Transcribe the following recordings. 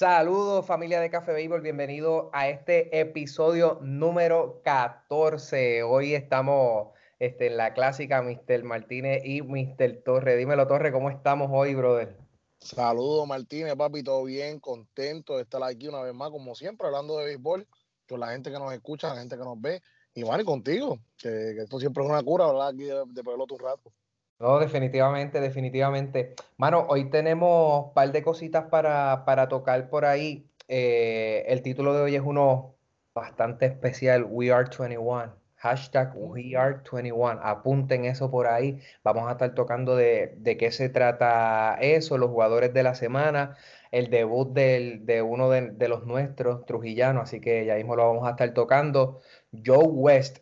Saludos familia de Café Béisbol, bienvenido a este episodio número 14. Hoy estamos este, en la clásica Mr. Martínez y Mr. Torres. Dímelo Torres, ¿cómo estamos hoy, brother? Saludos Martínez, papi, todo bien, contento de estar aquí una vez más, como siempre, hablando de béisbol, con la gente que nos escucha, la gente que nos ve, y bueno, y contigo, que, esto siempre es una cura, hablar aquí de, de pelota rato. No, definitivamente, definitivamente. Mano, hoy tenemos un par de cositas para, para tocar por ahí. Eh, el título de hoy es uno bastante especial, We Are 21. Hashtag We Are 21. Apunten eso por ahí. Vamos a estar tocando de, de qué se trata eso, los jugadores de la semana, el debut del, de uno de, de los nuestros, Trujillano, así que ya mismo lo vamos a estar tocando. Joe West,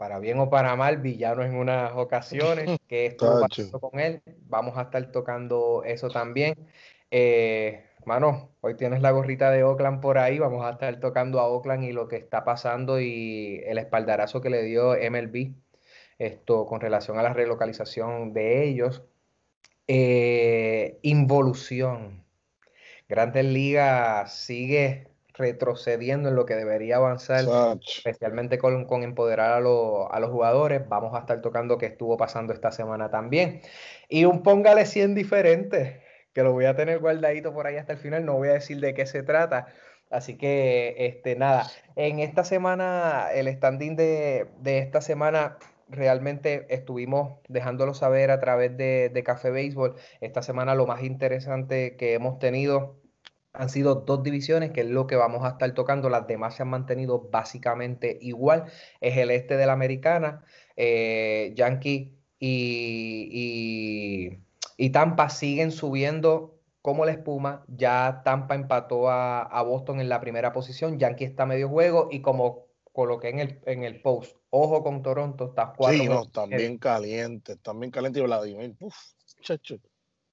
para bien o para mal, villano en unas ocasiones, que pasando con él. Vamos a estar tocando eso también. Eh, mano, hoy tienes la gorrita de Oakland por ahí, vamos a estar tocando a Oakland y lo que está pasando y el espaldarazo que le dio MLB esto con relación a la relocalización de ellos. Eh, involución. Grandes Ligas sigue retrocediendo en lo que debería avanzar, especialmente con, empoderar a, los jugadores. Vamos a estar tocando qué estuvo pasando esta semana también. Y un póngale 100 diferente, que lo voy a tener guardadito por ahí hasta el final, no voy a decir de qué se trata. Así que, este, nada, en esta semana, el standing de, esta semana realmente estuvimos dejándolo saber a través de, de Café Béisbol. Esta semana lo más interesante que hemos tenido han sido dos divisiones, que es lo que vamos a estar tocando. Las demás se han mantenido básicamente igual. Es el este de la americana. Eh, Yankee y, y, Tampa siguen subiendo como la espuma. Ya Tampa empató a, Boston en la primera posición. Yankee está medio juego y como coloqué en el, en el post, ojo con Toronto, está cuatro. Sí, no, también caliente, también caliente y Vladimir. Uf, chacho.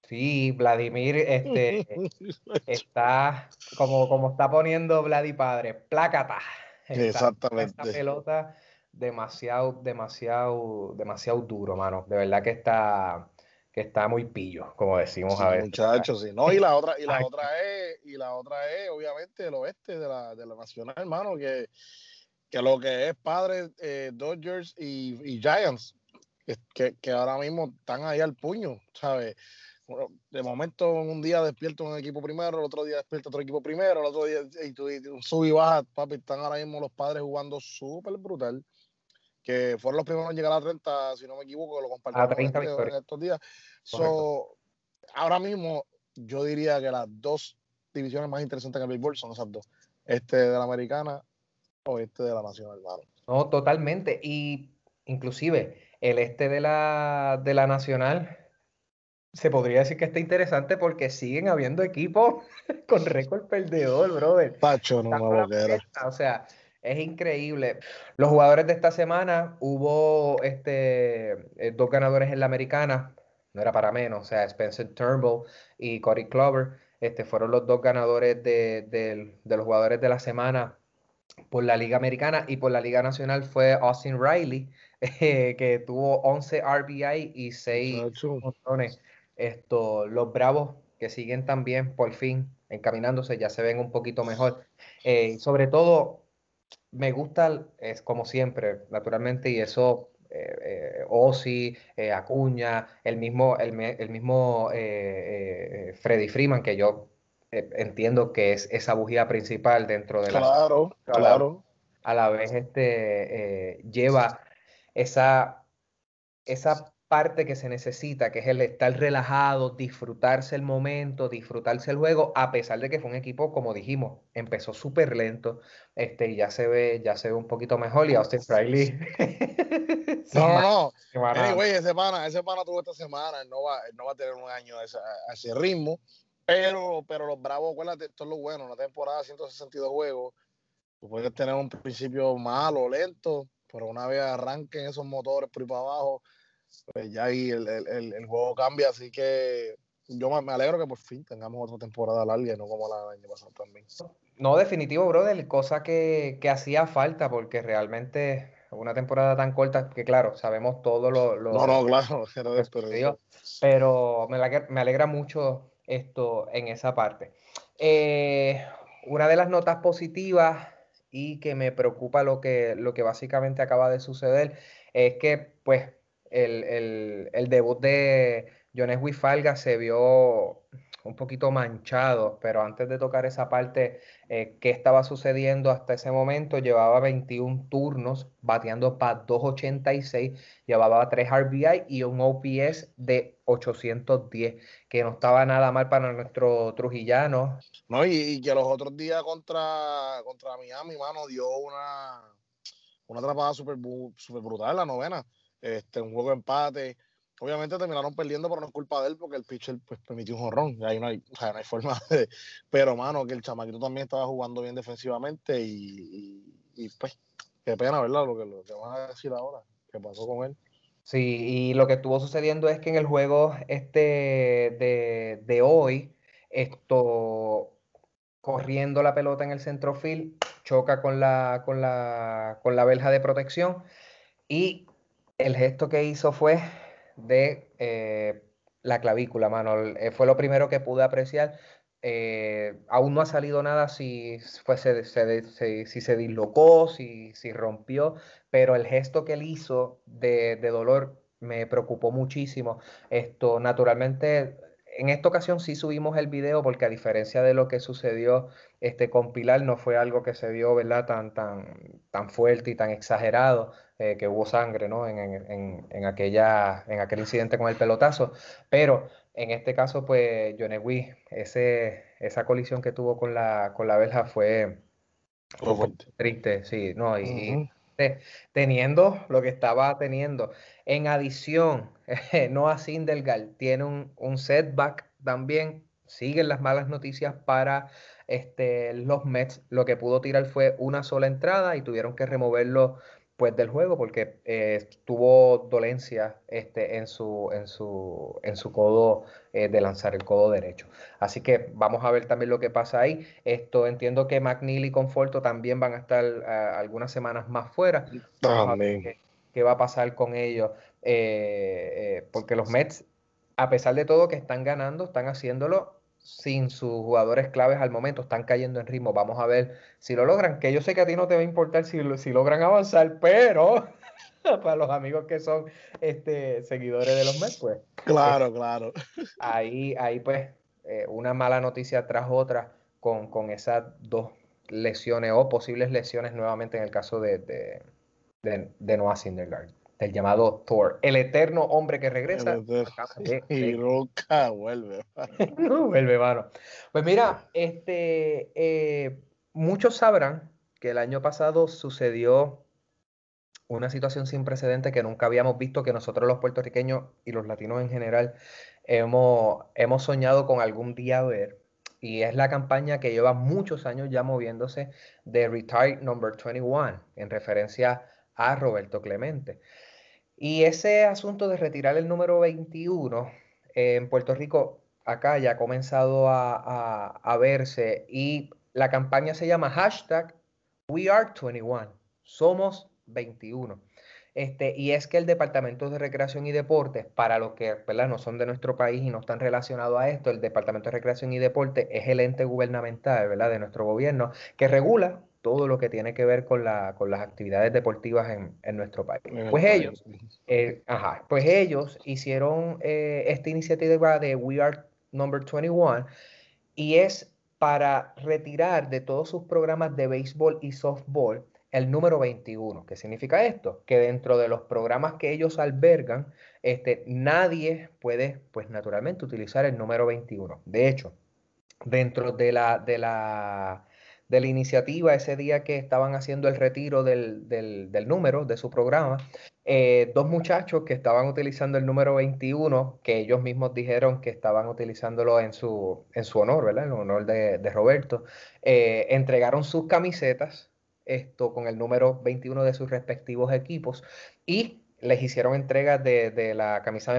Sí, Vladimir este, está como, como está poniendo Vladi Padre, plácata. Exactamente. Esta pelota demasiado, demasiado, demasiado duro, mano. De verdad que está, que está muy pillo, como decimos a veces. Muchachos, sí. No, y la otra, y la otra es, y la otra es, obviamente, el oeste de la, de la nacional, hermano, que, que lo que es padre eh, Dodgers y, y Giants, que, que ahora mismo están ahí al puño, ¿sabes? De momento un día despierto un equipo primero, el otro día despierto otro equipo primero, el otro día y tú, sub y baja, papi, están ahora mismo los padres jugando súper brutal, que fueron los primeros en llegar a 30, si no me equivoco, lo compartimos en, estos días. ahora mismo yo diría que las dos divisiones más interesantes en el béisbol son esas dos, este de la americana o este de la nacional, No, totalmente, y inclusive el este de la, de la nacional se podría decir que está interesante porque siguen habiendo equipos con récord perdedor, brother. Pacho, no me O sea, es increíble. Los jugadores de esta semana hubo este, eh, dos ganadores en la americana, no era para menos, o sea, Spencer Turnbull y Corey Clover, este, fueron los dos ganadores de, los jugadores de la semana por la Liga Americana y por la Liga Nacional fue Austin Riley, que tuvo 11 RBI y 6 montones. Esto, los Bravos que siguen también por fin encaminándose, ya se ven un poquito mejor. Eh, sobre todo, me gusta, es como siempre, naturalmente, y eso, eh, eh Ozzy, eh, Acuña, el mismo, el, mismo Freddy Freeman, que yo entiendo que es esa bujía principal dentro de la... Claro, claro. A la vez este, lleva esa, esa parte que se necesita, que es el estar relajado, disfrutarse el momento, disfrutarse el juego, a pesar de que fue un equipo, como dijimos, empezó súper lento, este, y ya se ve, ya se ve un poquito mejor, y Austin Riley. no, no, no. ese pana, ese pana tuvo esta semana, no va, no va a tener un año a ese, ritmo. Pero, pero los Bravos, acuérdate, esto es lo bueno, una temporada de 162 juegos, tú puedes tener un principio malo, lento, pero una vez arranquen esos motores por ahí para abajo, pues ya ahí el, el, el, juego cambia, así que yo me alegro que por fin tengamos otra temporada larga y no como la del año pasado también. No, definitivo, brother, cosa que, que hacía falta, porque realmente una temporada tan corta que, claro, sabemos todo lo. lo no, no, claro, pero, pero me, me, alegra mucho esto en esa parte. Eh, una de las notas positivas y que me preocupa lo que, lo que básicamente acaba de suceder es que, pues, el, el, el debut de Jones Wifalga se vio un poquito manchado, pero antes de tocar esa parte, eh, ¿qué estaba sucediendo hasta ese momento? Llevaba 21 turnos, bateando para 286, llevaba 3 RBI y un OPS de 810, que no estaba nada mal para nuestro trujillano. No, y, que los otros días contra, contra Miami, mano, dio una, una atrapada súper super brutal la novena. Este, un juego de empate obviamente terminaron perdiendo, pero no es culpa de él porque el pitcher pues, permitió un jorrón. Ahí no hay, o sea, no hay forma de. Pero, mano, que el chamaquito también estaba jugando bien defensivamente y, y, pues, qué pena, ¿verdad? Lo que, lo que van a decir ahora, qué pasó con él. Sí, y lo que estuvo sucediendo es que en el juego este de, de hoy, esto corriendo la pelota en el centrofield, choca con la, con la, con la verja de protección y el gesto que hizo fue de eh, la clavícula, mano. Eh, fue lo primero que pude apreciar. Eh, aún no ha salido nada si, fue, se, si se dislocó, si, si, rompió, pero el gesto que él hizo de, de dolor me preocupó muchísimo. Esto, naturalmente, en esta ocasión sí subimos el video porque a diferencia de lo que sucedió este, con Pilar, no fue algo que se vio ¿verdad? Tan, tan, tan fuerte y tan exagerado, eh, que hubo sangre ¿no? en, en, en, aquella, en aquel incidente con el pelotazo. Pero en este caso, pues, Yonegui, ese, esa colisión que tuvo con la, con la verja fue, fue triste, sí, ¿no? Y, teniendo lo que estaba teniendo. En adición, Noah Sindelgal tiene un, un, setback también. Siguen las malas noticias para este, los Mets. Lo que pudo tirar fue una sola entrada y tuvieron que removerlo pues del juego porque eh, tuvo dolencia este, en, su, en, su, en su codo eh, de lanzar el codo derecho. Así que vamos a ver también lo que pasa ahí. Esto entiendo que McNeil y Conforto también van a estar ah, algunas semanas más fuera. qué, va a pasar con ellos. Eh, porque los Mets, a pesar de todo que están ganando, están haciéndolo sin sus jugadores claves al momento, están cayendo en ritmo. Vamos a ver si lo logran, que yo sé que a ti no te va a importar si, si logran avanzar, pero para los amigos que son este, seguidores de los Mets, pues. Claro, claro. Ahí, ahí pues, eh, una mala noticia tras otra con, con, esas dos lesiones o posibles lesiones nuevamente en el caso de, de, de, de Noah Syndergaard del llamado Thor, el eterno hombre que regresa. Y nunca vuelve. no vuelve, mano. Pues mira, este, eh, muchos sabrán que el año pasado sucedió una situación sin precedentes que nunca habíamos visto, que nosotros los puertorriqueños y los latinos en general hemos, hemos soñado con algún día ver. Y es la campaña que lleva muchos años ya moviéndose de Retire Number 21, en referencia a Roberto Clemente. Y ese asunto de retirar el número 21 en Puerto Rico, acá ya ha comenzado a, verse y la campaña se llama hashtag We Are 21, somos 21. Este, y es que el Departamento de Recreación y Deportes, para los que no son de nuestro país y no están relacionados a esto, el Departamento de Recreación y Deportes es el ente gubernamental ¿verdad? de nuestro gobierno que regula todo lo que tiene que ver con, la, con las actividades deportivas en, en nuestro país. Pues ellos, eh, ajá, pues ellos hicieron eh, esta iniciativa de We Are Number 21 y es para retirar de todos sus programas de béisbol y softball el número 21. ¿Qué significa esto? Que dentro de los programas que ellos albergan, este, nadie puede, pues naturalmente, utilizar el número 21. De hecho, dentro de la, de la de la iniciativa ese día que estaban haciendo el retiro del, del, número de su programa, eh, dos muchachos que estaban utilizando el número 21, que ellos mismos dijeron que estaban utilizándolo en su, en su honor, ¿verdad? En honor de, de Roberto, eh, entregaron sus camisetas esto con el número 21 de sus respectivos equipos y les hicieron entrega de, la camisa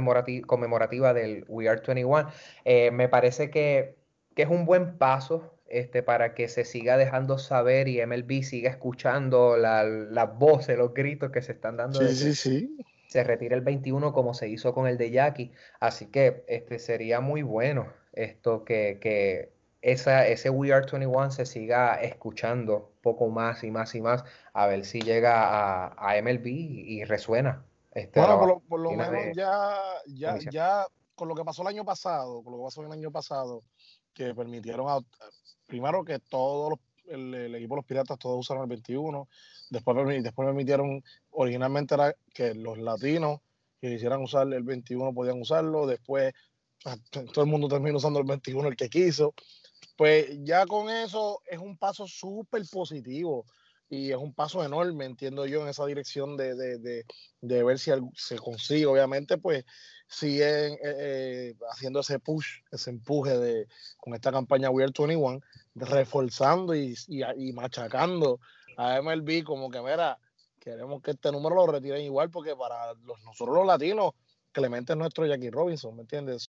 conmemorativa del We Are 21. Eh, me parece que, es un buen paso este, para que se siga dejando saber y MLB siga escuchando las voces, los gritos que se están dando. Sí, sí, sí. Se retira el 21 como se hizo con el de Jackie. Así que este, sería muy bueno esto que, que esa, ese We Are 21 se siga escuchando poco más y más y más a ver si llega a, a MLB y, resuena. Este, bueno, por lo, menos ya, ya, ya con lo que pasó el año pasado, con lo que pasó el año pasado, que permitieron a, primero que todos el, equipo de los piratas todos usaron el 21, después, después permitieron, originalmente era que los latinos que quisieran usar el 21 podían usarlo, después todo el mundo terminó usando el 21 el que quiso, pues ya con eso es un paso súper positivo y es un paso enorme, entiendo yo, en esa dirección de, de, de, ver si se consigue, obviamente, pues siguen eh, eh, haciendo ese push, ese empuje de, con esta campaña We Are 21, reforzando y, y, machacando a MLB como que, mira, queremos que este número lo retiren igual porque para los, nosotros los latinos, Clemente es nuestro Jackie Robinson, ¿me entiendes?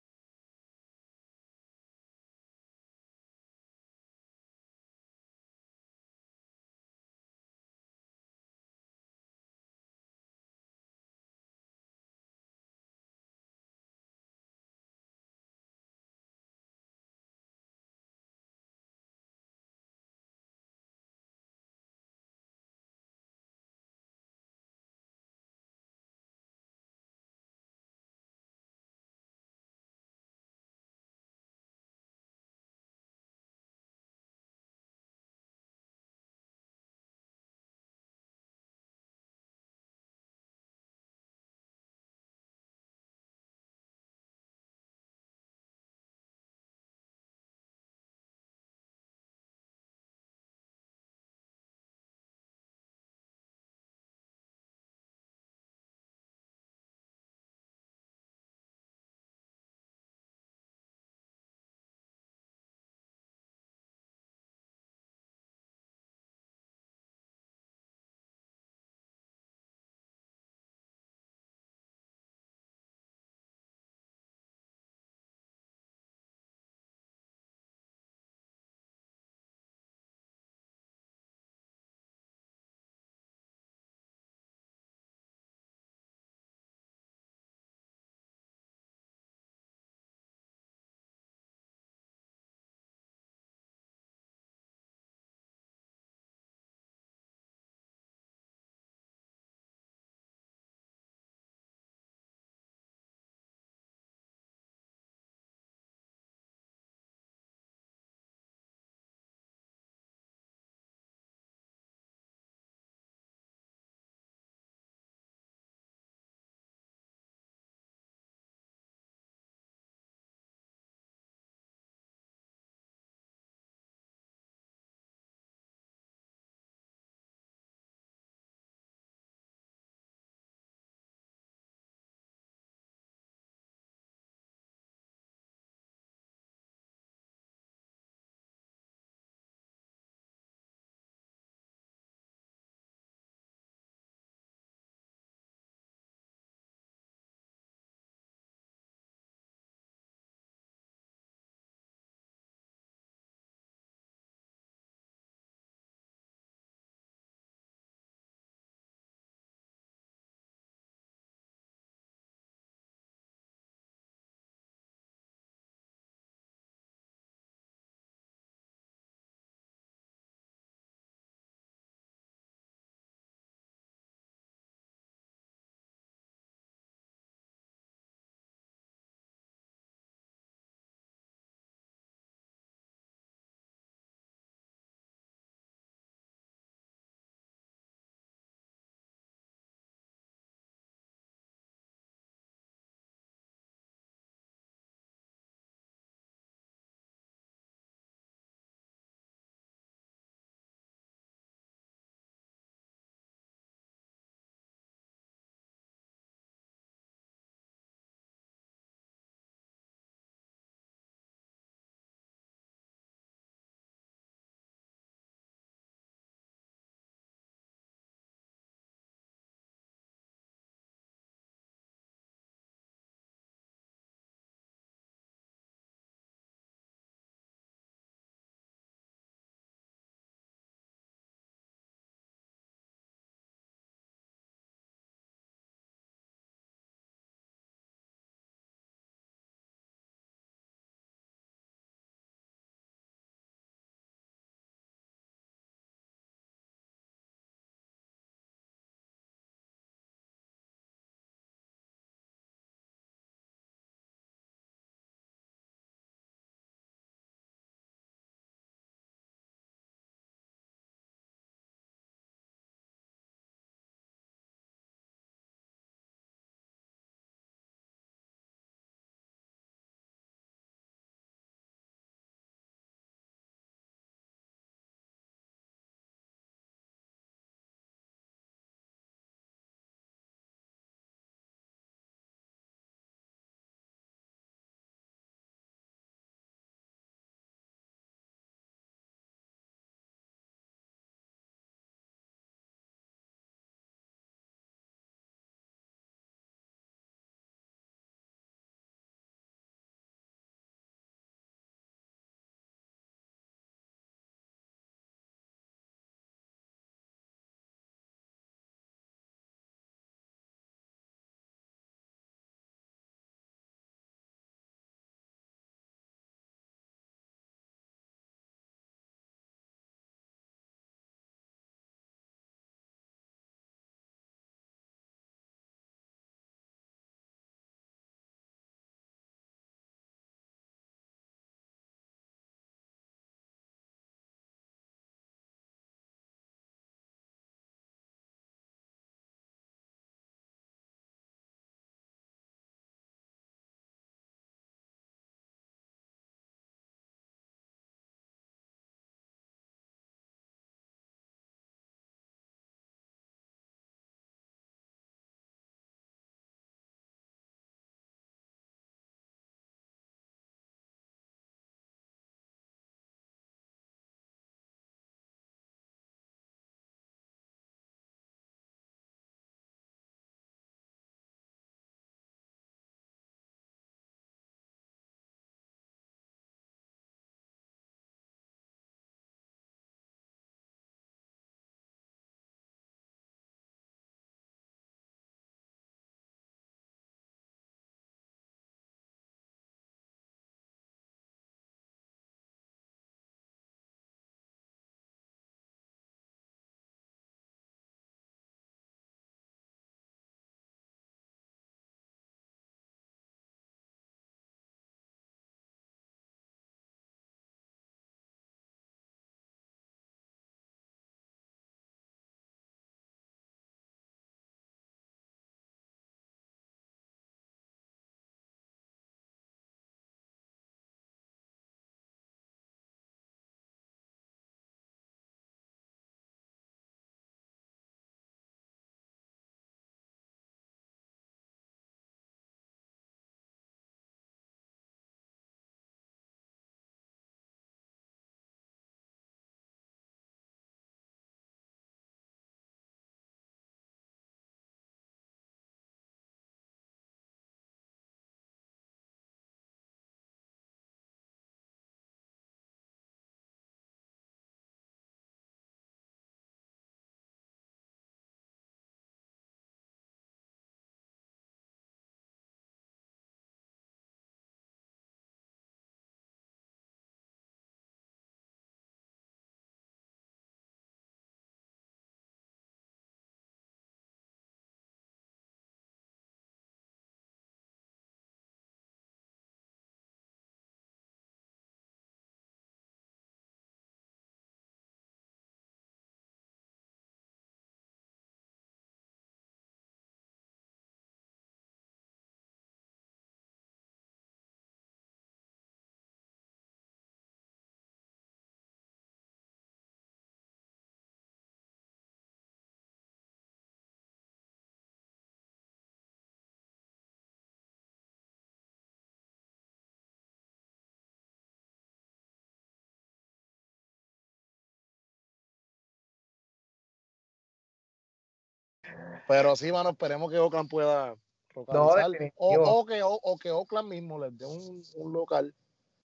Pero sí, mano, esperemos que Oakland pueda localizar. o, que, o, que Oakland mismo les dé un, un, local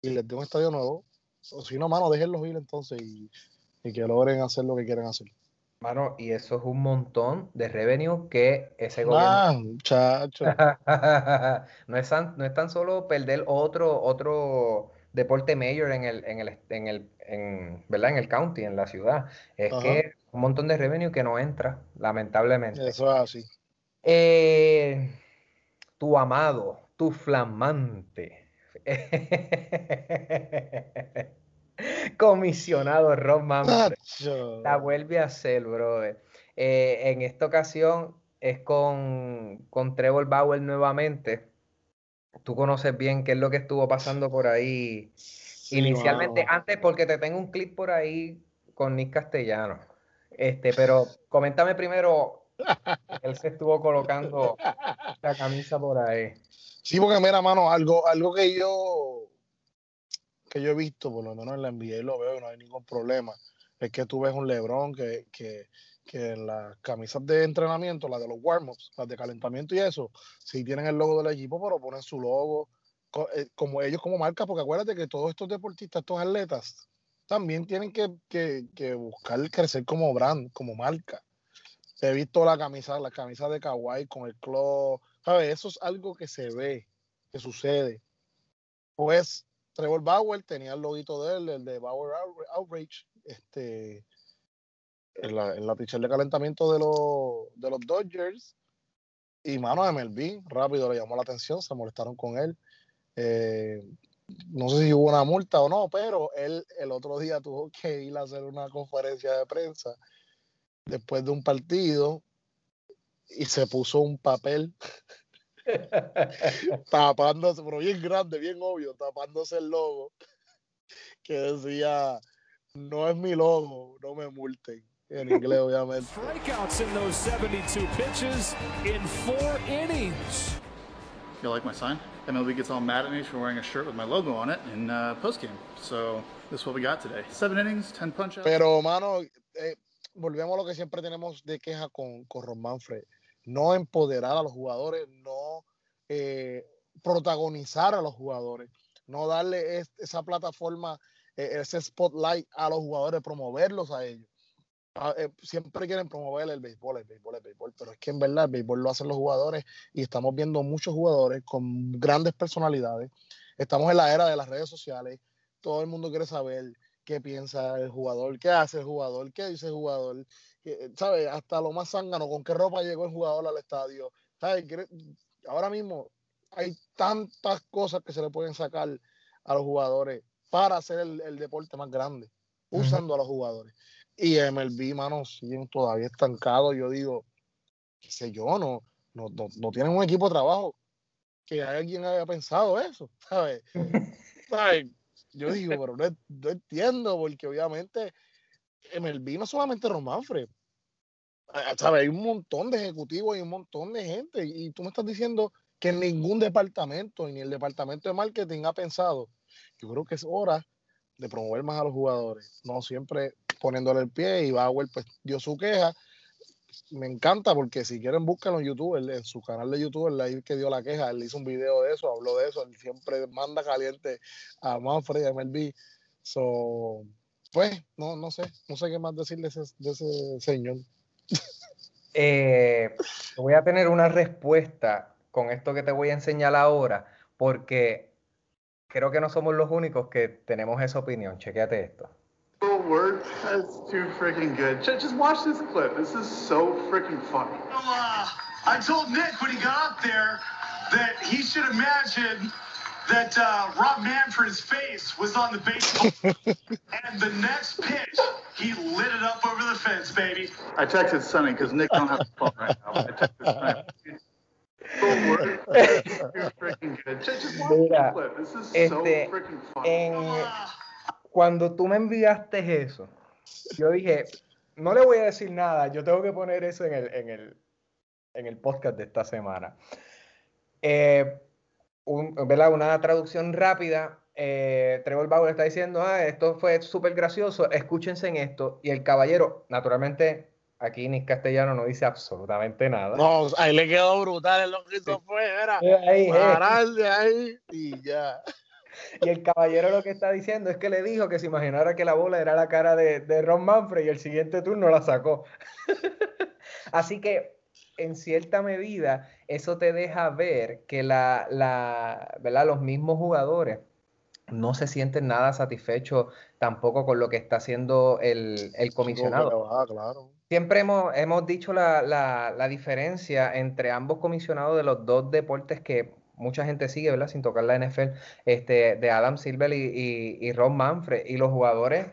y les dé un estadio nuevo. O si no, mano, déjenlos ir entonces y, y que logren hacer lo que quieren hacer. Mano, y eso es un montón de revenue que ese gobierno. muchacho. no, es tan, no es tan solo perder otro, otro deporte mayor en el, en el, en el, en, ¿verdad? En el county, en la ciudad. Es que un montón de revenue que no entra, lamentablemente. Eso es así. Eh, tu amado, tu flamante. Comisionado Ron Manfred. La vuelve a hacer, brother. Eh, en esta ocasión es con, con Trevor Bauer nuevamente. Tú conoces bien qué es lo que estuvo pasando por ahí inicialmente. Antes, porque te tengo un clip por ahí con Nick Castellano. Este, pero coméntame primero, él se estuvo colocando la camisa por ahí. Sí, porque mira, mano, algo, algo que yo que yo he visto, por lo menos en la NBA lo veo y no hay ningún problema, es que tú ves un Lebron que, que, que en las camisas de entrenamiento, las de los warm-ups, las de calentamiento y eso, sí tienen el logo del equipo, pero ponen su logo eh, como ellos como marca, porque acuérdate que todos estos deportistas, estos atletas, también tienen que, que, que buscar crecer como brand, como marca. He visto la camisa, la camisa de Kawhi con el club, ¿sabes? Eso es algo que se ve, que sucede. Pues Trevor Bauer tenía el loguito de él, el de Bauer Outrage, este, en la, en la de calentamiento de, los, de los Dodgers. Y mano, MLB rápido le llamó la atención, se molestaron con él. Eh, no sé si hubo una multa o no, pero él el otro día tuvo que ir a hacer una conferencia de prensa después de un partido y se puso un papel tapándose, pero bien grande, bien obvio, tapándose el logo que decía, no es mi logo, no me multen. En inglés, obviamente. Strikeouts in those 72 pitches in four innings. You like my sign? Gets all mad at me for wearing a shirt with my logo on it in uh, postgame. So this is what we got today. Innings. Pero, mano, eh, volvemos a lo que siempre tenemos de queja con, con Ron Manfred no empoderar a los jugadores, no eh, protagonizar a los jugadores, no darle esa plataforma, eh, ese spotlight a los jugadores, promoverlos a ellos. Ah, eh, siempre quieren promover el béisbol, el béisbol, el béisbol, pero es que en verdad el béisbol lo hacen los jugadores y estamos viendo muchos jugadores con grandes personalidades. Estamos en la era de las redes sociales, todo el mundo quiere saber qué piensa el jugador, qué hace el jugador, qué dice el jugador, ¿sabes? Hasta lo más zángano, con qué ropa llegó el jugador al estadio. ¿sabes? Ahora mismo hay tantas cosas que se le pueden sacar a los jugadores para hacer el, deporte más grande, usando a los jugadores. Y MLB, mano, siguen todavía estancados. Yo digo, qué sé yo, no, no, no, tienen un equipo de trabajo que alguien haya pensado eso, ¿sabes? Yo digo, pero no, no, entiendo, porque obviamente MLB no solamente Romanfre, ¿sabes? Hay un montón de ejecutivos y un montón de gente. Y tú me estás diciendo que ningún departamento, ni el departamento de marketing ha pensado. Yo creo que es hora de promover más a los jugadores, no siempre poniéndole el pie. Y Bauer pues dio su queja. Me encanta porque si quieren búsquenlo en YouTube, en su canal de YouTube, el ahí que dio la queja, él hizo un video de eso, habló de eso, él siempre manda caliente a Manfred y a MLB. So, pues, no, no sé, no sé qué más decir de ese, señor. Eh, voy a tener una respuesta con esto que te voy a enseñar ahora, porque creo que no somos los únicos que tenemos esa opinión. Chequéate esto. Oh, word. That's too freaking good. Just watch this clip. This is so freaking funny. Uh, I told Nick when he got up there that he should imagine that uh, Rob Manfred's face was on the baseball, and the next pitch, he lit it up over the fence, baby. I texted Sonny because Nick don't have a phone right now. I texted Sonny. Mira, este, en, cuando tú me enviaste eso, yo dije, no le voy a decir nada, yo tengo que poner eso en el, en el, en el podcast de esta semana. Eh, una traducción rápida. Eh, Trevor Bauer está diciendo, ah, esto fue súper gracioso, escúchense en esto. Y el caballero, naturalmente, Aquí Nick Castellano no dice absolutamente nada. No, ahí le quedó brutal. Lo que hizo fue, era parar de ahí y ya. Y el caballero lo que está diciendo es que le dijo que se imaginara que la bola era la cara de, de Ron Manfred y el siguiente turno la sacó. Así que, en cierta medida, eso te deja ver que la, la, ¿verdad? los mismos jugadores no se sienten nada satisfechos tampoco con lo que está haciendo el, el comisionado. Ah, claro. Siempre hemos, hemos dicho la, la, la, diferencia entre ambos comisionados de los dos deportes que mucha gente sigue, ¿verdad? Sin tocar la NFL, este, de Adam Silver y, y, Ron Manfred. Y los jugadores,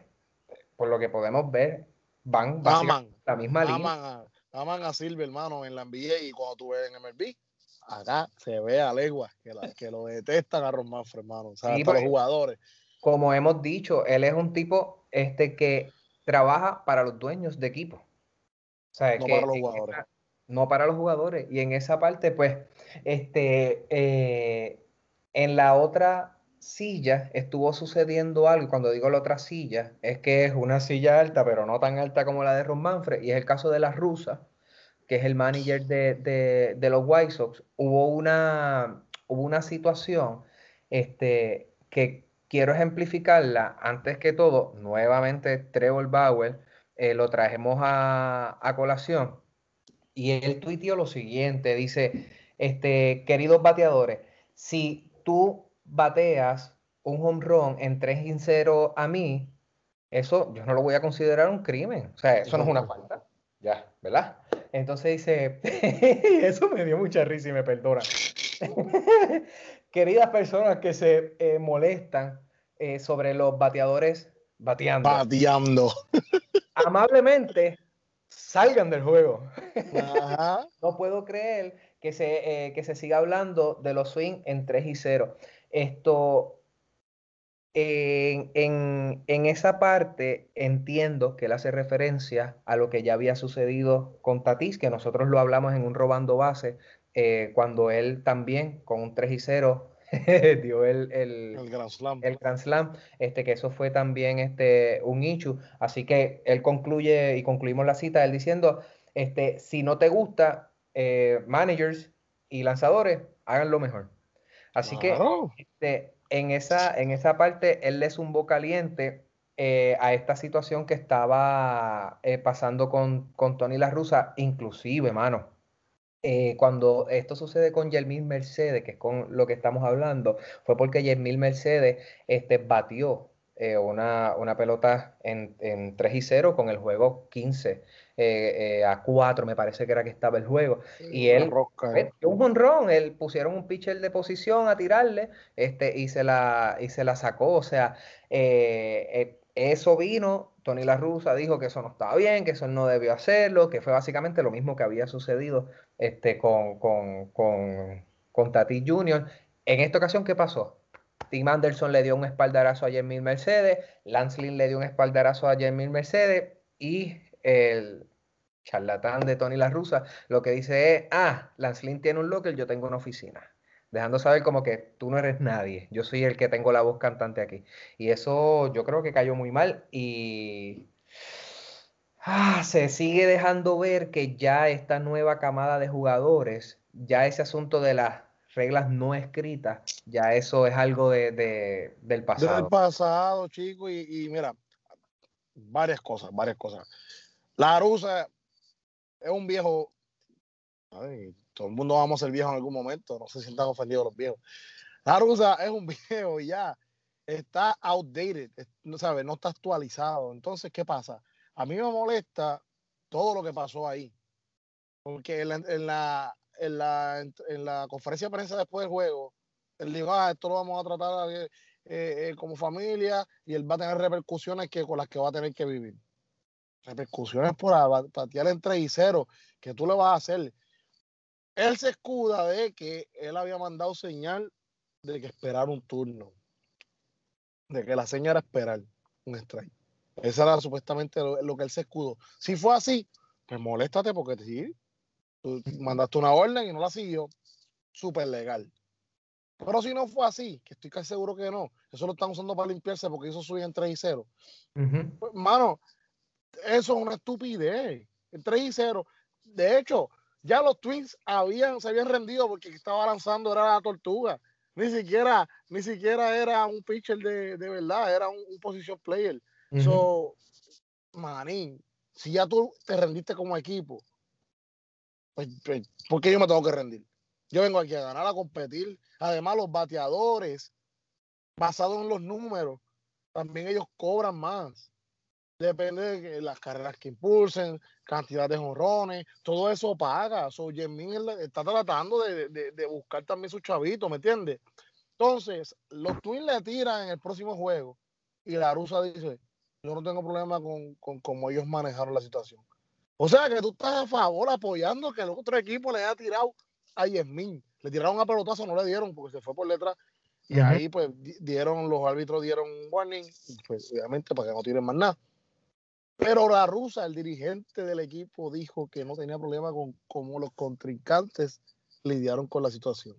por lo que podemos ver, van aman, la misma aman línea. A, aman a Silver, hermano, en la NBA y cuando tú ves en MLB, acá se ve a legua que, que lo detestan a Ron Manfred, hermano. O sea, los jugadores. Como hemos dicho, él es un tipo este, que trabaja para los dueños de equipo. O sea, no que, para los jugadores. Esa, no para los jugadores. Y en esa parte, pues, este, eh, en la otra silla estuvo sucediendo algo. Cuando digo la otra silla, es que es una silla alta, pero no tan alta como la de Ron Manfred. Y es el caso de la rusa, que es el manager de, de, los White Sox. Hubo una, hubo una situación este, que quiero ejemplificarla. Antes que todo, nuevamente Trevor Bauer eh, lo trajemos a, a colación y él tuiteó lo siguiente, dice, este, queridos bateadores, si tú bateas un home run en 3 y 0 a mí, eso yo no lo voy a considerar un crimen, o sea, eso no es una falta, ya, ¿verdad? Entonces dice, eso me dio mucha risa y me perdona. Queridas personas que se eh, molestan eh, sobre los bateadores bateando. Bateando. Amablemente, salgan del juego. no puedo creer que se, eh, que se siga hablando de los swing en 3 y 0. Esto, en, en, en, esa parte entiendo que él hace referencia a lo que ya había sucedido con Tatis, que nosotros lo hablamos en un robando base, eh, cuando él también con un 3 y 0 dio el, el, el, Grand Slam. El Grand Slam, este, que eso fue también este, un issue. Así que él concluye y concluimos la cita él diciendo, este, si no te gusta, eh, managers y lanzadores, hagan lo mejor. Así que este, en, esa, en esa parte él le zumbó caliente eh, a esta situación que estaba eh, pasando con, con Tony La Russa, inclusive, mano. Eh, cuando esto sucede con Yermín Mercedes, que es con lo que estamos hablando, fue porque Yermín Mercedes este, batió una, una, pelota en, en, 3 y 0 con el juego 15 eh, a 4, me parece que era que estaba el juego. Y él, rosca, un honrón, él pusieron un pitcher de posición a tirarle este, y, se la, y se la sacó. O sea, eso vino Tony La Russa dijo que eso no estaba bien, que eso no debió hacerlo, que fue básicamente lo mismo que había sucedido este, con, con, con, con Tati Jr. En esta ocasión, ¿qué pasó? Tim Anderson le dio un espaldarazo a Jermil Mercedes, Lance Lynn le dio un espaldarazo a Jermil Mercedes y el charlatán de Tony La Russa lo que dice es, ah, Lance Lynn tiene un locker, yo tengo una oficina dejando saber como que tú no eres nadie, yo soy el que tengo la voz cantante aquí. Y eso yo creo que cayó muy mal y ah, se sigue dejando ver que ya esta nueva camada de jugadores, ya ese asunto de las reglas no escritas, ya eso es algo de, de, del pasado. Del pasado, chico, y, y, mira, varias cosas, varias cosas. La rusa es un viejo, ay, todo el mundo vamos a ser viejos en algún momento, no se sientan ofendidos los viejos. La rusa es un viejo y ya está outdated, no sabe, no está actualizado. Entonces, ¿qué pasa? A mí me molesta todo lo que pasó ahí. Porque en la conferencia de prensa después del juego, él dijo, ah, esto lo vamos a tratar eh, eh, como familia y él va a tener repercusiones que, con las que va a tener que vivir. Repercusiones por patear en 3 y 0, que tú le vas a hacer. Él se escuda de que él había mandado señal de que esperar un turno. De que la señal era esperar un strike. Esa era supuestamente lo, que él se escudó. Si fue así, pues moléstate porque sí, tú mandaste una orden y no la siguió. Súper legal. Pero si no fue así, que estoy casi seguro que no, eso lo están usando para limpiarse porque hizo subir en 3 y 0. pues, mano, eso es una estupidez. en 3 y 0. De hecho, ya los Twins habían, se habían rendido porque estaba lanzando era la tortuga. Ni siquiera, ni siquiera era un pitcher de, de verdad, era un, un position player. So, manín, si ya tú te rendiste como equipo, pues, pues, ¿por qué yo me tengo que rendir? Yo vengo aquí a ganar, a competir. Además, los bateadores, basados en los números, también ellos cobran más. Depende de las carreras que impulsen, cantidad de jonrones, todo eso paga. So, está tratando de, de, buscar también su chavito, ¿me entiendes? Entonces, los Twins le tiran en el próximo juego y la rusa dice, yo no tengo problema con, con cómo ellos manejaron la situación. O sea que tú estás a favor apoyando que el otro equipo le haya tirado a Yesmin. Le tiraron a pelotazo, no le dieron porque se fue por letra. Y ahí pues dieron, los árbitros dieron warning, pues obviamente para que no tiren más nada. Pero la rusa, el dirigente del equipo, dijo que no tenía problema con cómo los contrincantes lidiaron con la situación.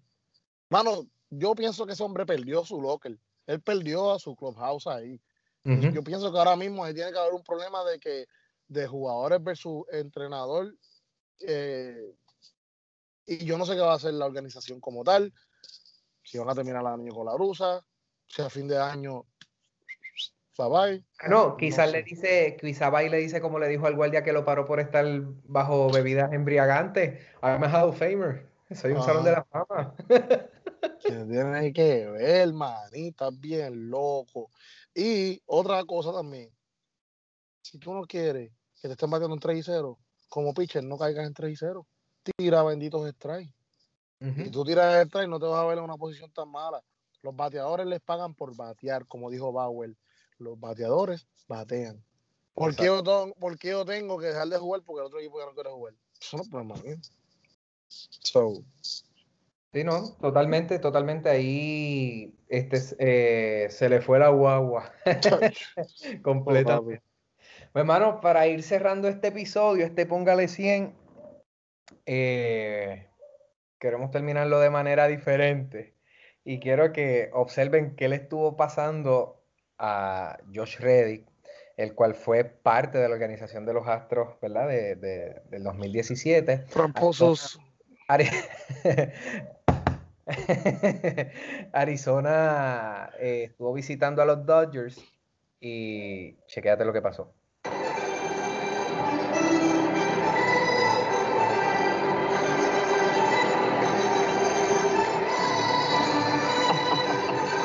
Mano, yo pienso que ese hombre perdió su locker. Él perdió a su clubhouse ahí. Yo pienso que ahora mismo ahí tiene que haber un problema de que de jugadores versus entrenador. Eh, y yo no sé qué va a hacer la organización como tal. Si van a terminar el año con la rusa, si a fin de año bye No, quizás le dice, quizás le dice como le dijo al guardia que lo paró por estar bajo bebidas embriagantes. I'm a Hall of Famer. Soy un salón de la fama. que tiene que ver, manita, bien loco. Y otra cosa también, si tú no quieres que te estén batiendo en 3 y 0, como pitcher no caigas en 3 y 0. Tira benditos strikes. Si tú tiras strike no te vas a ver en una posición tan mala. Los bateadores les pagan por batear, como dijo Bauer. Los bateadores batean. ¿Por qué, yo tengo, ¿Por yo tengo que dejar de jugar porque el otro equipo ya no quiere jugar? Eso no es problema So, Sí, no, totalmente, totalmente. Ahí este, eh, se le fue la guagua. Completamente. Pues, hermano, para ir cerrando este episodio, este Póngale 100, eh, queremos terminarlo de manera diferente. Y quiero que observen qué le estuvo pasando a Josh Reddick, el cual fue parte de la organización de los Astros, ¿verdad? De, del 2017. Tramposos. Arizona eh, estuvo visitando a los Dodgers y chequéate lo que pasó.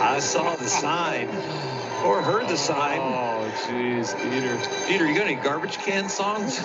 I saw the sign or heard the sign. Oh, jeez, Peter. Peter, you got any garbage can songs?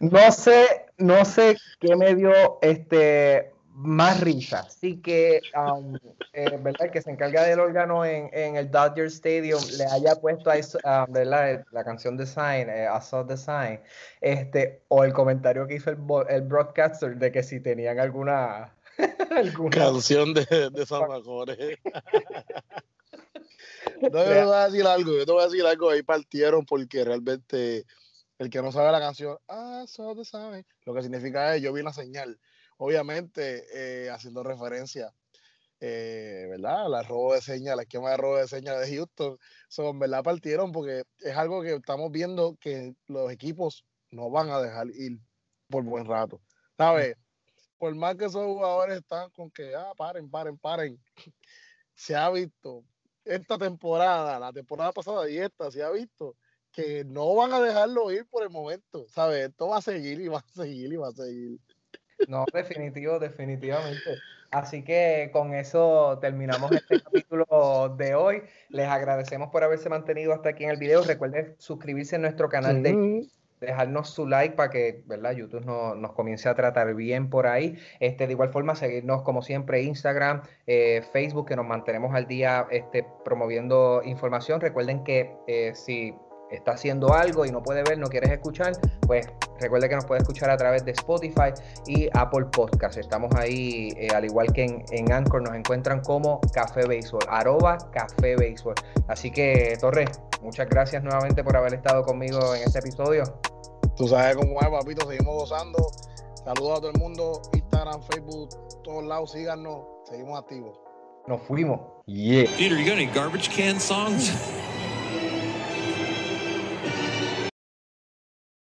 no sé, no sé qué me dio este más risa. Así que, um, eh, ¿verdad? que se encarga del órgano en, en, el Dodger Stadium le haya puesto ahí, um, ¿verdad? La canción de Sign, eh, I saw the sign, este, o el comentario que hizo el, el broadcaster de que si tenían alguna canción de, de Salvadores. no, yo te voy a decir algo, yo te voy a decir algo, ahí partieron porque realmente el que no sabe la canción, saw the sign, lo que significa es yo vi la señal obviamente eh, haciendo referencia, eh, ¿verdad? La robo de señas, la esquema de robo de señas de Houston, son, ¿verdad? Partieron porque es algo que estamos viendo que los equipos no van a dejar ir por buen rato, ¿sabes? Por más que esos jugadores están con que, ah, paren, paren, paren, se ha visto esta temporada, la temporada pasada y esta, se ha visto que no van a dejarlo ir por el momento, ¿sabes? Esto va a seguir y va a seguir y va a seguir. No, definitivo, definitivamente. Así que con eso terminamos este capítulo de hoy. Les agradecemos por haberse mantenido hasta aquí en el video. Recuerden suscribirse a nuestro canal de dejarnos su like para que ¿verdad? YouTube nos comience a tratar bien por ahí. Este, de igual forma, seguirnos como siempre Instagram, eh, Facebook, que nos mantenemos al día este, promoviendo información. Recuerden que eh, si está haciendo algo y no puede ver, no quieres escuchar, pues recuerde que nos puede escuchar a través de Spotify y Apple Podcast. Estamos ahí, eh, al igual que en, en, Anchor, nos encuentran como Café Béisbol, arroba Café Béisbol. Así que, Torres, muchas gracias nuevamente por haber estado conmigo en este episodio. Tú sabes cómo es, papito, seguimos gozando. Saludos a todo el mundo, Instagram, Facebook, todos lados, síganos, seguimos activos. Nos fuimos. Yeah. Peter, you got any garbage can songs?